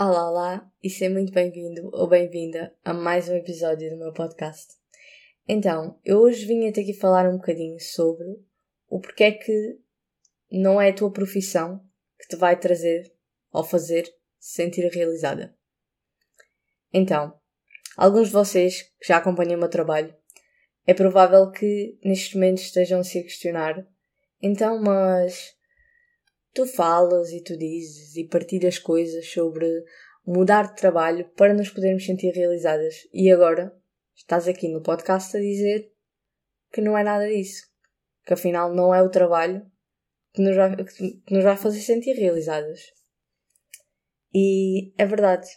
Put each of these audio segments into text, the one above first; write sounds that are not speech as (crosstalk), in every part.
Olá, olá e seja muito bem-vindo ou bem-vinda a mais um episódio do meu podcast. Então, eu hoje vim até aqui falar um bocadinho sobre o porquê é que não é a tua profissão que te vai trazer ou fazer se sentir realizada. Então, alguns de vocês que já acompanham o meu trabalho, é provável que neste momento estejam -se a questionar então, mas tu falas e tu dizes e partilhas coisas sobre mudar de trabalho para nos podermos sentir realizadas. E agora estás aqui no podcast a dizer que não é nada disso. Que afinal não é o trabalho que nos vai, que nos vai fazer sentir realizadas. E é verdade.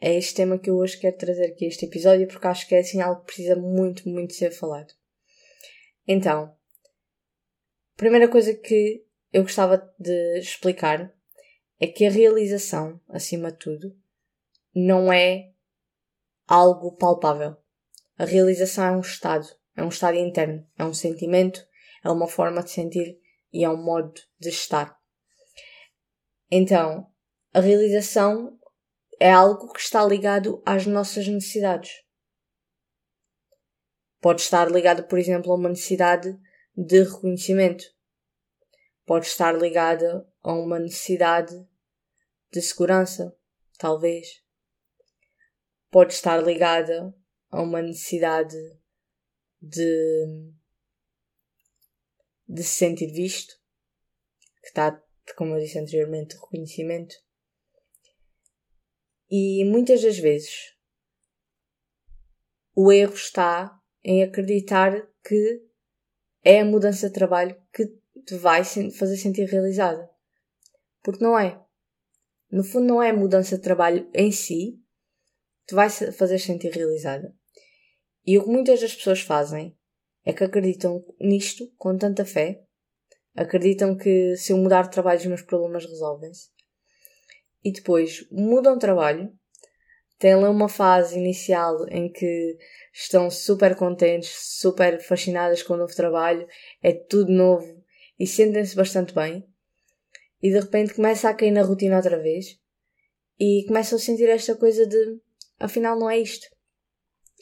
É este tema que eu hoje quero trazer aqui este episódio porque acho que é assim algo que precisa muito, muito ser falado. Então, primeira coisa que eu gostava de explicar é que a realização, acima de tudo, não é algo palpável. A realização é um estado, é um estado interno, é um sentimento, é uma forma de sentir e é um modo de estar. Então, a realização é algo que está ligado às nossas necessidades. Pode estar ligado, por exemplo, a uma necessidade de reconhecimento, pode estar ligada a uma necessidade de segurança, talvez. Pode estar ligada a uma necessidade de, de se sentir visto, que está, como eu disse anteriormente, reconhecimento. E muitas das vezes o erro está em acreditar que é a mudança de trabalho que te vai fazer sentir realizada. Porque não é. No fundo, não é a mudança de trabalho em si que te vai fazer sentir realizada. E o que muitas das pessoas fazem é que acreditam nisto com tanta fé, acreditam que se eu mudar de trabalho os meus problemas resolvem-se, e depois mudam de trabalho, têm lá uma fase inicial em que estão super contentes, super fascinadas com o novo trabalho, é tudo novo, e sentem-se bastante bem e de repente começa a cair na rotina outra vez e começam a sentir esta coisa de afinal não é isto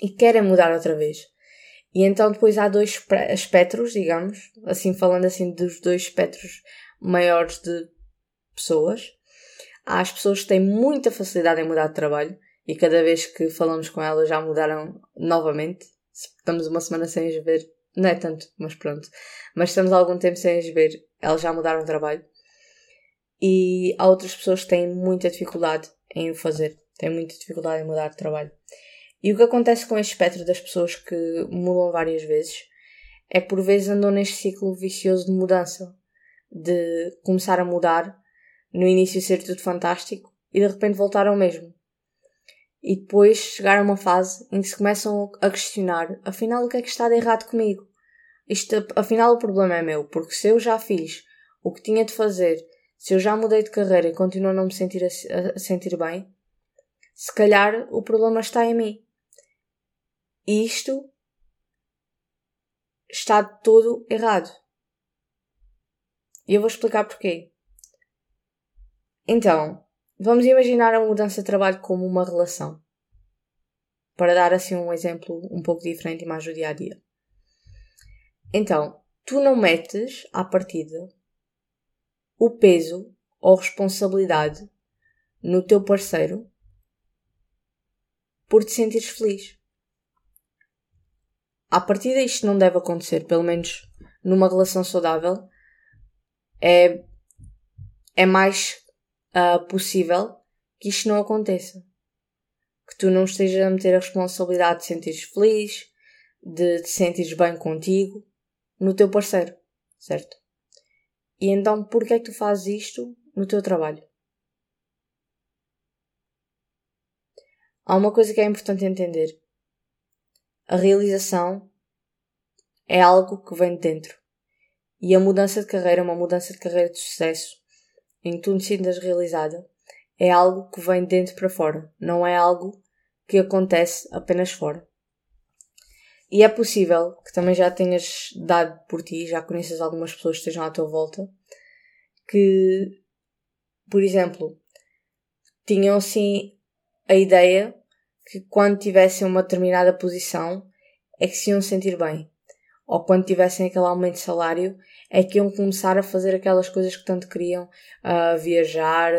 e querem mudar outra vez. E então depois há dois espectros, digamos, assim falando assim dos dois espectros maiores de pessoas. Há as pessoas que têm muita facilidade em mudar de trabalho e cada vez que falamos com elas já mudaram novamente. Se estamos uma semana sem as ver, não é tanto, mas pronto. Mas estamos há algum tempo sem as ver. Elas já mudaram de trabalho. E há outras pessoas que têm muita dificuldade em o fazer. Têm muita dificuldade em mudar de trabalho. E o que acontece com este espectro das pessoas que mudam várias vezes é que por vezes andam neste ciclo vicioso de mudança. De começar a mudar, no início ser tudo fantástico e de repente voltar ao mesmo. E depois chegar a uma fase em que se começam a questionar: afinal, o que é que está de errado comigo? Isto, afinal, o problema é meu, porque se eu já fiz o que tinha de fazer, se eu já mudei de carreira e continuo a não me sentir a, a sentir bem, se calhar o problema está em mim. E isto está todo errado. E eu vou explicar porquê. Então, Vamos imaginar a mudança de trabalho como uma relação. Para dar assim um exemplo um pouco diferente e mais do dia a dia. Então, tu não metes à partida o peso ou responsabilidade no teu parceiro por te sentires feliz. À partida isto não deve acontecer, pelo menos numa relação saudável. É, é mais uh, possível que isto não aconteça. Que tu não estejas a meter a responsabilidade de sentires feliz, de te sentires bem contigo, no teu parceiro, certo? E então, porquê é que tu fazes isto no teu trabalho? Há uma coisa que é importante entender. A realização é algo que vem de dentro. E a mudança de carreira, uma mudança de carreira de sucesso, em que tu te sintas realizada, é algo que vem de dentro para fora, não é algo que acontece apenas fora. E é possível que também já tenhas dado por ti, já conheças algumas pessoas que estejam à tua volta, que, por exemplo, tinham assim a ideia que quando tivessem uma determinada posição é que se iam sentir bem. Ou quando tivessem aquele aumento de salário é que iam começar a fazer aquelas coisas que tanto queriam, a viajar,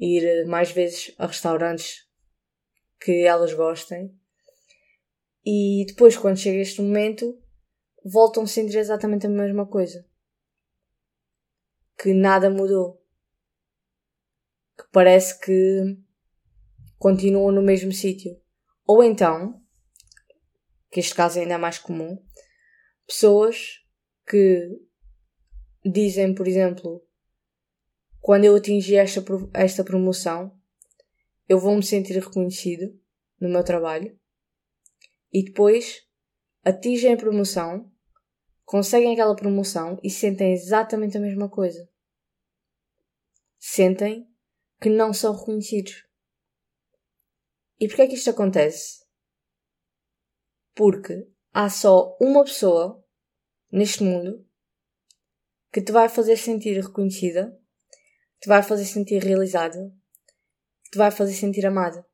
ir mais vezes a restaurantes que elas gostem. E depois, quando chega este momento, voltam a sentir exatamente a mesma coisa. Que nada mudou. Que parece que continuam no mesmo sítio. Ou então, que este caso ainda é mais comum, pessoas que dizem, por exemplo, quando eu atingir esta, esta promoção, eu vou me sentir reconhecido no meu trabalho e depois atingem a promoção, conseguem aquela promoção e sentem exatamente a mesma coisa. Sentem que não são reconhecidos. E porquê é que isto acontece? Porque há só uma pessoa neste mundo que te vai fazer sentir reconhecida te vai fazer sentir realizado, te vai fazer sentir amado.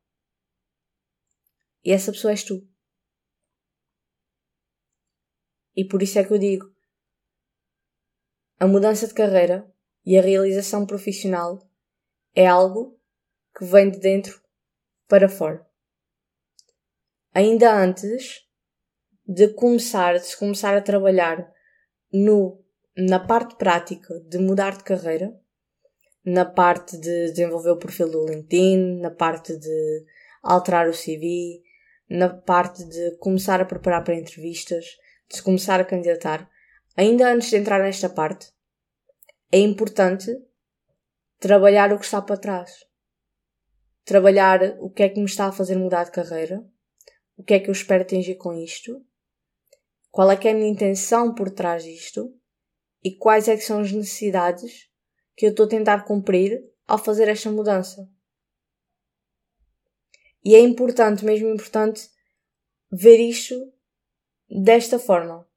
E essa pessoa és tu. E por isso é que eu digo: a mudança de carreira e a realização profissional é algo que vem de dentro para fora. Ainda antes de começar, de se começar a trabalhar no, na parte prática de mudar de carreira, na parte de desenvolver o perfil do LinkedIn, na parte de alterar o CV, na parte de começar a preparar para entrevistas, de se começar a candidatar. Ainda antes de entrar nesta parte, é importante trabalhar o que está para trás. Trabalhar o que é que me está a fazer mudar de carreira, o que é que eu espero atingir com isto, qual é que é a minha intenção por trás disto e quais é que são as necessidades que eu estou a tentar cumprir ao fazer esta mudança. E é importante, mesmo importante, ver isto desta forma.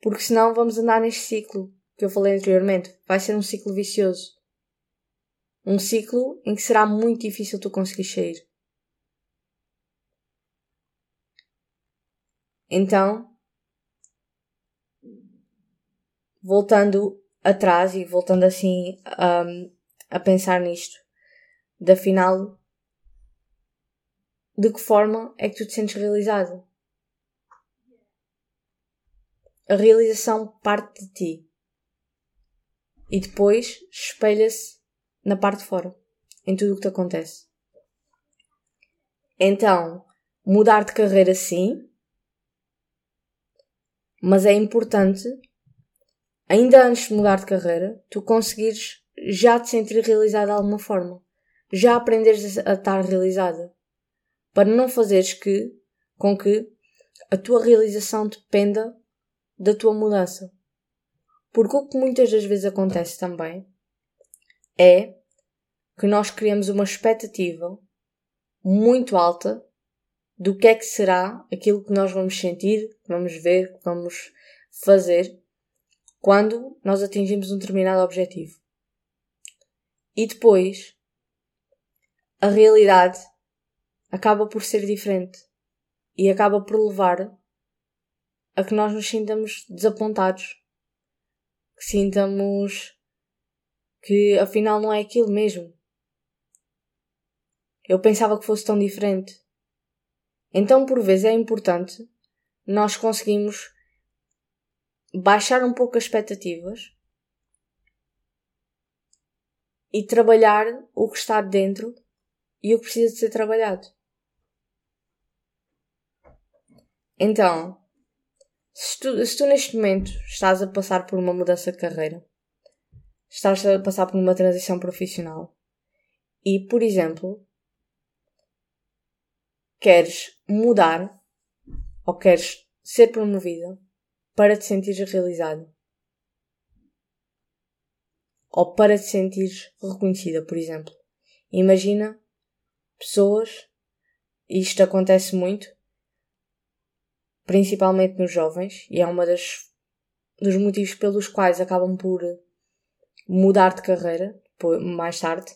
Porque senão vamos andar neste ciclo que eu falei anteriormente. Vai ser um ciclo vicioso. Um ciclo em que será muito difícil tu conseguir sair. Então, voltando atrás e voltando assim a pensar nisto, da final, de que forma é que tu te sentes realizado? A realização parte de ti e depois espelha-se na parte de fora, em tudo o que te acontece. Então, mudar de carreira sim, mas é importante ainda antes de mudar de carreira, tu conseguires já te sentir realizada de alguma forma. Já aprenderes a estar realizada. Para não fazeres que, com que a tua realização dependa da tua mudança. Porque o que muitas das vezes acontece também é que nós criamos uma expectativa muito alta do que é que será aquilo que nós vamos sentir, que vamos ver, que vamos fazer quando nós atingimos um determinado objetivo. E depois, a realidade acaba por ser diferente e acaba por levar a que nós nos sintamos desapontados, que sintamos que afinal não é aquilo mesmo. Eu pensava que fosse tão diferente. Então, por vezes, é importante nós conseguimos baixar um pouco as expectativas e trabalhar o que está dentro e o que precisa de ser trabalhado. Então, se tu, se tu neste momento estás a passar por uma mudança de carreira, estás a passar por uma transição profissional e, por exemplo, queres mudar ou queres ser promovida para te sentires realizado. Ou para te sentires reconhecida, por exemplo. Imagina pessoas, e isto acontece muito, principalmente nos jovens, e é uma das dos motivos pelos quais acabam por mudar de carreira mais tarde,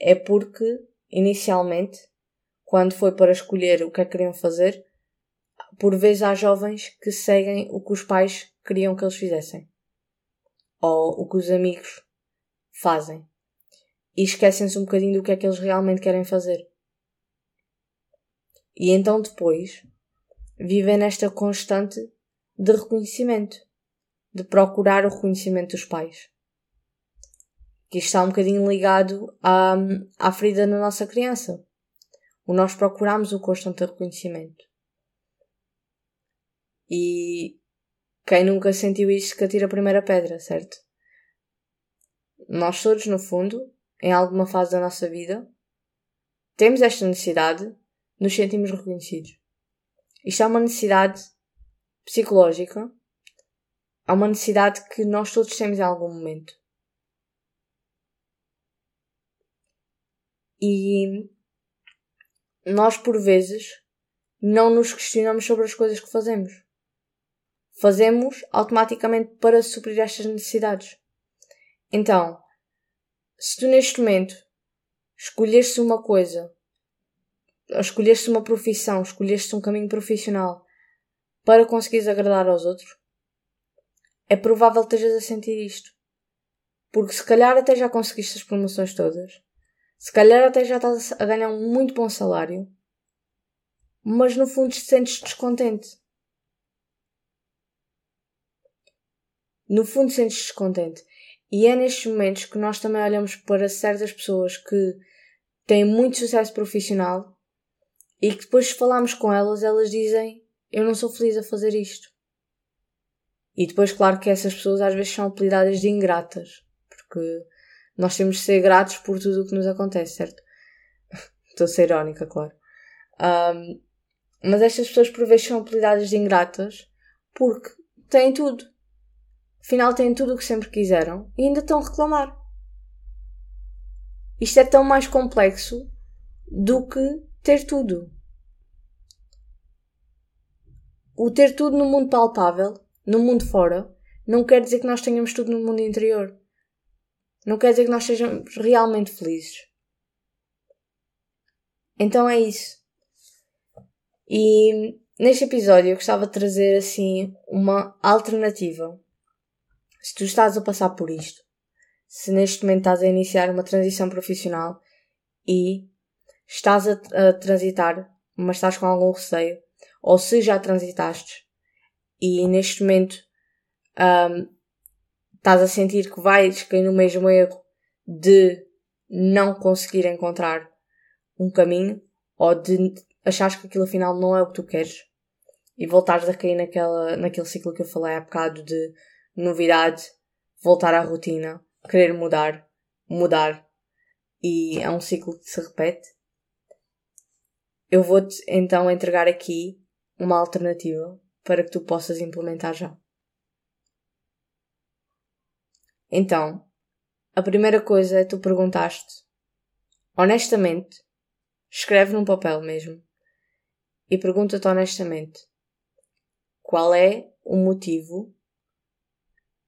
é porque, inicialmente, quando foi para escolher o que é que queriam fazer, por vezes há jovens que seguem o que os pais queriam que eles fizessem. Ou o que os amigos fazem. E esquecem-se um bocadinho do que é que eles realmente querem fazer. E então depois vivem nesta constante de reconhecimento, de procurar o reconhecimento dos pais. Que está um bocadinho ligado à, à ferida na nossa criança. O nós procuramos o constante reconhecimento. E quem nunca sentiu isto que atira a primeira pedra, certo? Nós todos, no fundo, em alguma fase da nossa vida, temos esta necessidade, nos sentimos reconhecidos. Isto é uma necessidade psicológica, é uma necessidade que nós todos temos em algum momento. E nós, por vezes, não nos questionamos sobre as coisas que fazemos. Fazemos automaticamente para suprir estas necessidades. Então, se tu neste momento escolheste uma coisa, escolheste uma profissão, escolheste um caminho profissional para conseguires agradar aos outros, é provável que estejas a sentir isto. Porque se calhar até já conseguiste as promoções todas, se calhar até já estás a ganhar um muito bom salário, mas no fundo te sentes descontente. No fundo sentes descontente. E é nestes momentos que nós também olhamos para certas pessoas que têm muito sucesso profissional e que depois de falarmos com elas, elas dizem eu não sou feliz a fazer isto. E depois, claro que essas pessoas às vezes são apelidadas de ingratas, porque nós temos de ser gratos por tudo o que nos acontece, certo? (laughs) Estou a ser irónica, claro. Um, mas estas pessoas por vezes são apelidadas de ingratas porque têm tudo. Afinal, têm tudo o que sempre quiseram e ainda estão a reclamar. Isto é tão mais complexo do que ter tudo. O ter tudo no mundo palpável no mundo fora, não quer dizer que nós tenhamos tudo no mundo interior. Não quer dizer que nós sejamos realmente felizes. Então é isso. E neste episódio eu gostava de trazer assim uma alternativa. Se tu estás a passar por isto, se neste momento estás a iniciar uma transição profissional e estás a, a transitar, mas estás com algum receio, ou se já transitaste e neste momento um, estás a sentir que vais cair no mesmo erro de não conseguir encontrar um caminho ou de achares que aquilo afinal não é o que tu queres e voltares a cair naquela, naquele ciclo que eu falei há bocado de novidade, voltar à rotina, querer mudar, mudar e é um ciclo que se repete. Eu vou-te então entregar aqui uma alternativa para que tu possas implementar já. Então, a primeira coisa é tu perguntaste, honestamente, escreve num papel mesmo, e pergunta-te honestamente qual é o motivo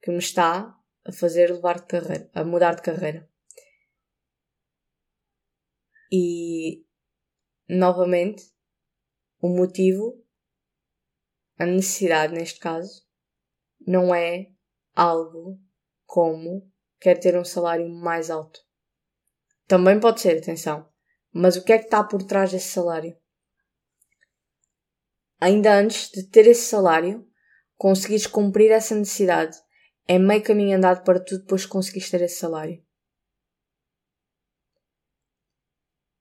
que me está a fazer levar de carreira, a mudar de carreira. E novamente, o motivo a necessidade, neste caso, não é algo como quer ter um salário mais alto. Também pode ser, atenção. Mas o que é que está por trás desse salário? Ainda antes de ter esse salário, conseguires cumprir essa necessidade, é meio caminho andado para tu depois conseguires ter esse salário.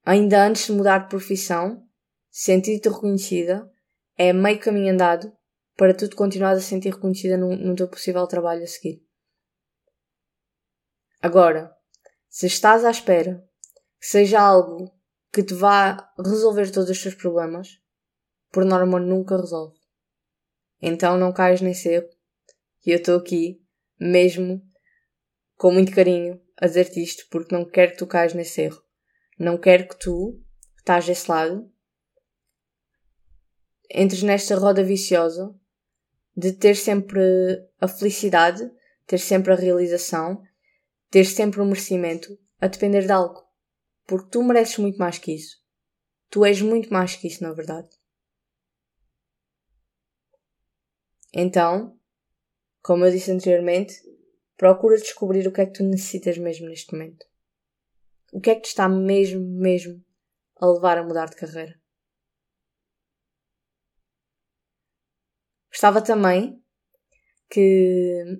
Ainda antes de mudar de profissão, sentir-te reconhecida, é meio caminho andado para tu te continuares a sentir reconhecida no, no teu possível trabalho a seguir. Agora, se estás à espera que seja algo que te vá resolver todos os teus problemas, por norma nunca resolve. Então não cais nesse erro. E eu estou aqui, mesmo com muito carinho, a dizer-te isto porque não quero que tu caias nesse erro. Não quero que tu, que estás desse lado, entres nesta roda viciosa de ter sempre a felicidade, ter sempre a realização, ter sempre o merecimento a depender de algo. porque tu mereces muito mais que isso. Tu és muito mais que isso, na verdade. Então, como eu disse anteriormente, procura descobrir o que é que tu necessitas mesmo neste momento. O que é que te está mesmo, mesmo a levar a mudar de carreira? Gostava também que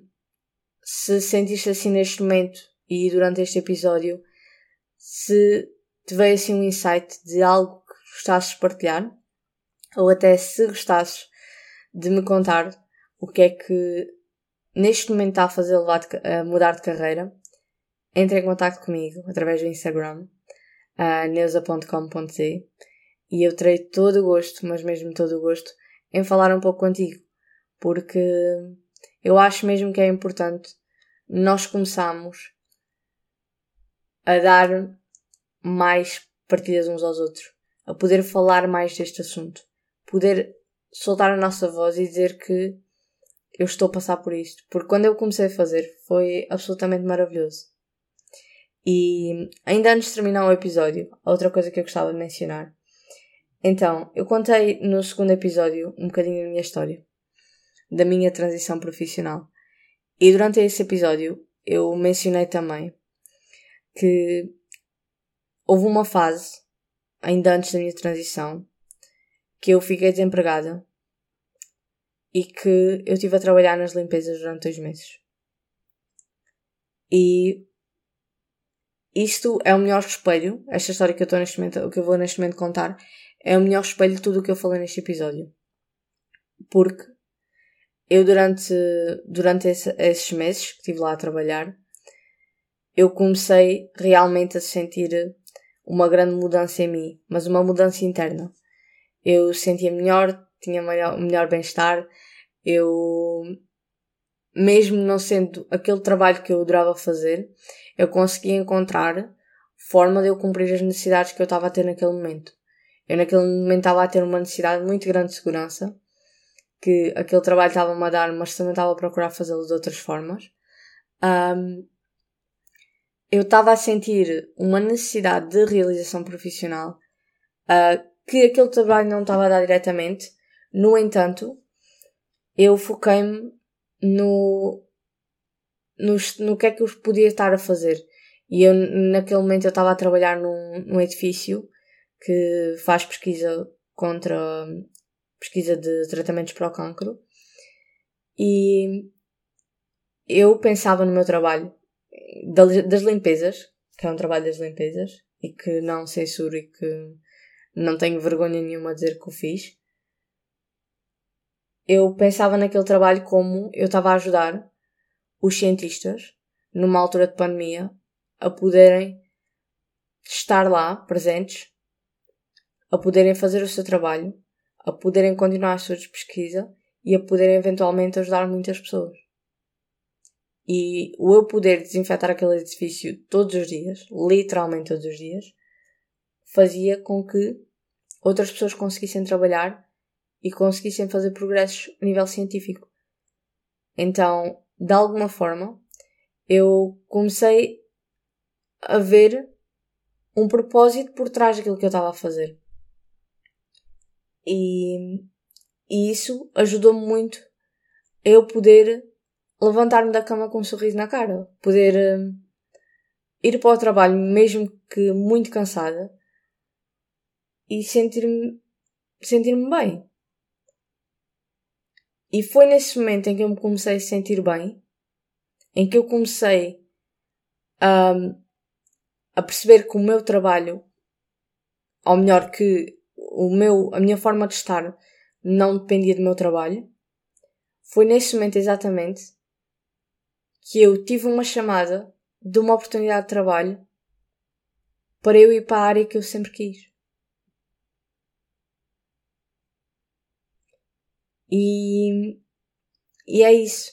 se sentiste assim neste momento e durante este episódio, se te veio assim um insight de algo que gostasses de partilhar, ou até se gostasses de me contar o que é que neste momento está a fazer mudar de carreira, entre em contato comigo através do Instagram, uh, neusa.com.z e eu terei todo o gosto, mas mesmo todo o gosto, em falar um pouco contigo, porque eu acho mesmo que é importante nós começarmos a dar mais partidas uns aos outros, a poder falar mais deste assunto, poder soltar a nossa voz e dizer que eu estou a passar por isto. Porque quando eu comecei a fazer foi absolutamente maravilhoso. E ainda antes de terminar o episódio, outra coisa que eu gostava de mencionar. Então, eu contei no segundo episódio um bocadinho da minha história, da minha transição profissional. E durante esse episódio eu mencionei também que houve uma fase, ainda antes da minha transição, que eu fiquei desempregada e que eu estive a trabalhar nas limpezas durante dois meses. E isto é o melhor espelho, esta história que eu estou neste momento, que eu vou neste momento contar, é o melhor espelho de tudo o que eu falei neste episódio. Porque eu durante, durante esse, esses meses que estive lá a trabalhar, eu comecei realmente a sentir uma grande mudança em mim, mas uma mudança interna. Eu sentia melhor, tinha melhor, melhor bem-estar, eu, mesmo não sendo aquele trabalho que eu adorava fazer, eu conseguia encontrar forma de eu cumprir as necessidades que eu estava a ter naquele momento. Eu naquele momento estava a ter uma necessidade muito grande de segurança, que aquele trabalho estava-me a dar, mas também estava a procurar fazê-lo de outras formas. Um, eu estava a sentir uma necessidade de realização profissional uh, que aquele trabalho não estava a dar diretamente. No entanto, eu foquei-me no, no, no que é que eu podia estar a fazer. E eu, naquele momento, eu estava a trabalhar num, num edifício que faz pesquisa contra pesquisa de tratamentos para o cancro. E eu pensava no meu trabalho das limpezas, que é um trabalho das limpezas, e que não censuro e que não tenho vergonha nenhuma a dizer que o fiz. Eu pensava naquele trabalho como eu estava a ajudar os cientistas, numa altura de pandemia, a poderem estar lá, presentes, a poderem fazer o seu trabalho, a poderem continuar a sua pesquisa e a poderem eventualmente ajudar muitas pessoas. E o eu poder desinfetar aquele edifício todos os dias, literalmente todos os dias, fazia com que outras pessoas conseguissem trabalhar e conseguissem fazer progressos a nível científico. Então, de alguma forma, eu comecei a ver um propósito por trás daquilo que eu estava a fazer. E, e isso ajudou-me muito a eu poder levantar-me da cama com um sorriso na cara, poder uh, ir para o trabalho, mesmo que muito cansada, e sentir-me sentir-me bem. E foi nesse momento em que eu me comecei a sentir bem, em que eu comecei a, a perceber que o meu trabalho, ou melhor, que o meu, a minha forma de estar não dependia do meu trabalho. Foi nesse momento exatamente que eu tive uma chamada de uma oportunidade de trabalho para eu ir para a área que eu sempre quis. E, e é isso.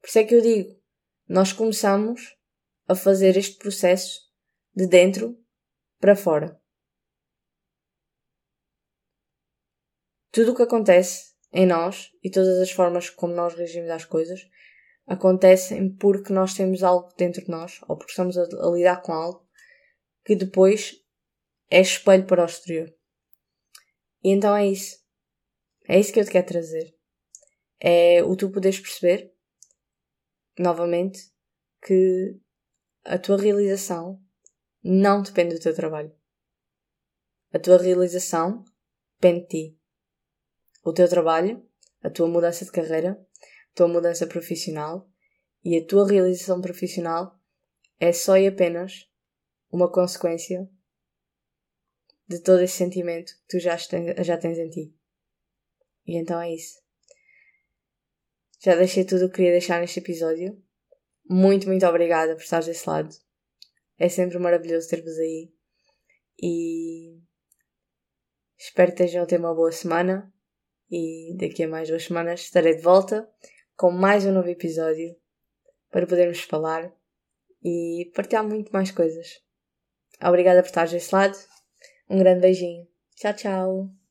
Por isso é que eu digo, nós começamos a fazer este processo de dentro para fora. Tudo o que acontece em nós e todas as formas como nós reagimos às coisas acontecem porque nós temos algo dentro de nós, ou porque estamos a, a lidar com algo que depois é espelho para o exterior. E então é isso. É isso que eu te quero trazer. É o tu poderes perceber, novamente, que a tua realização não depende do teu trabalho. A tua realização depende de ti. O teu trabalho, a tua mudança de carreira, a tua mudança profissional e a tua realização profissional é só e apenas uma consequência de todo esse sentimento que tu já tens, já tens em ti. E então é isso. Já deixei tudo o que queria deixar neste episódio. Muito, muito obrigada por estares desse lado. É sempre maravilhoso ter-vos aí. E espero que estejam a ter uma boa semana. E daqui a mais duas semanas estarei de volta com mais um novo episódio para podermos falar e partilhar muito mais coisas. Obrigada por estares desse lado. Um grande beijinho. Tchau, tchau.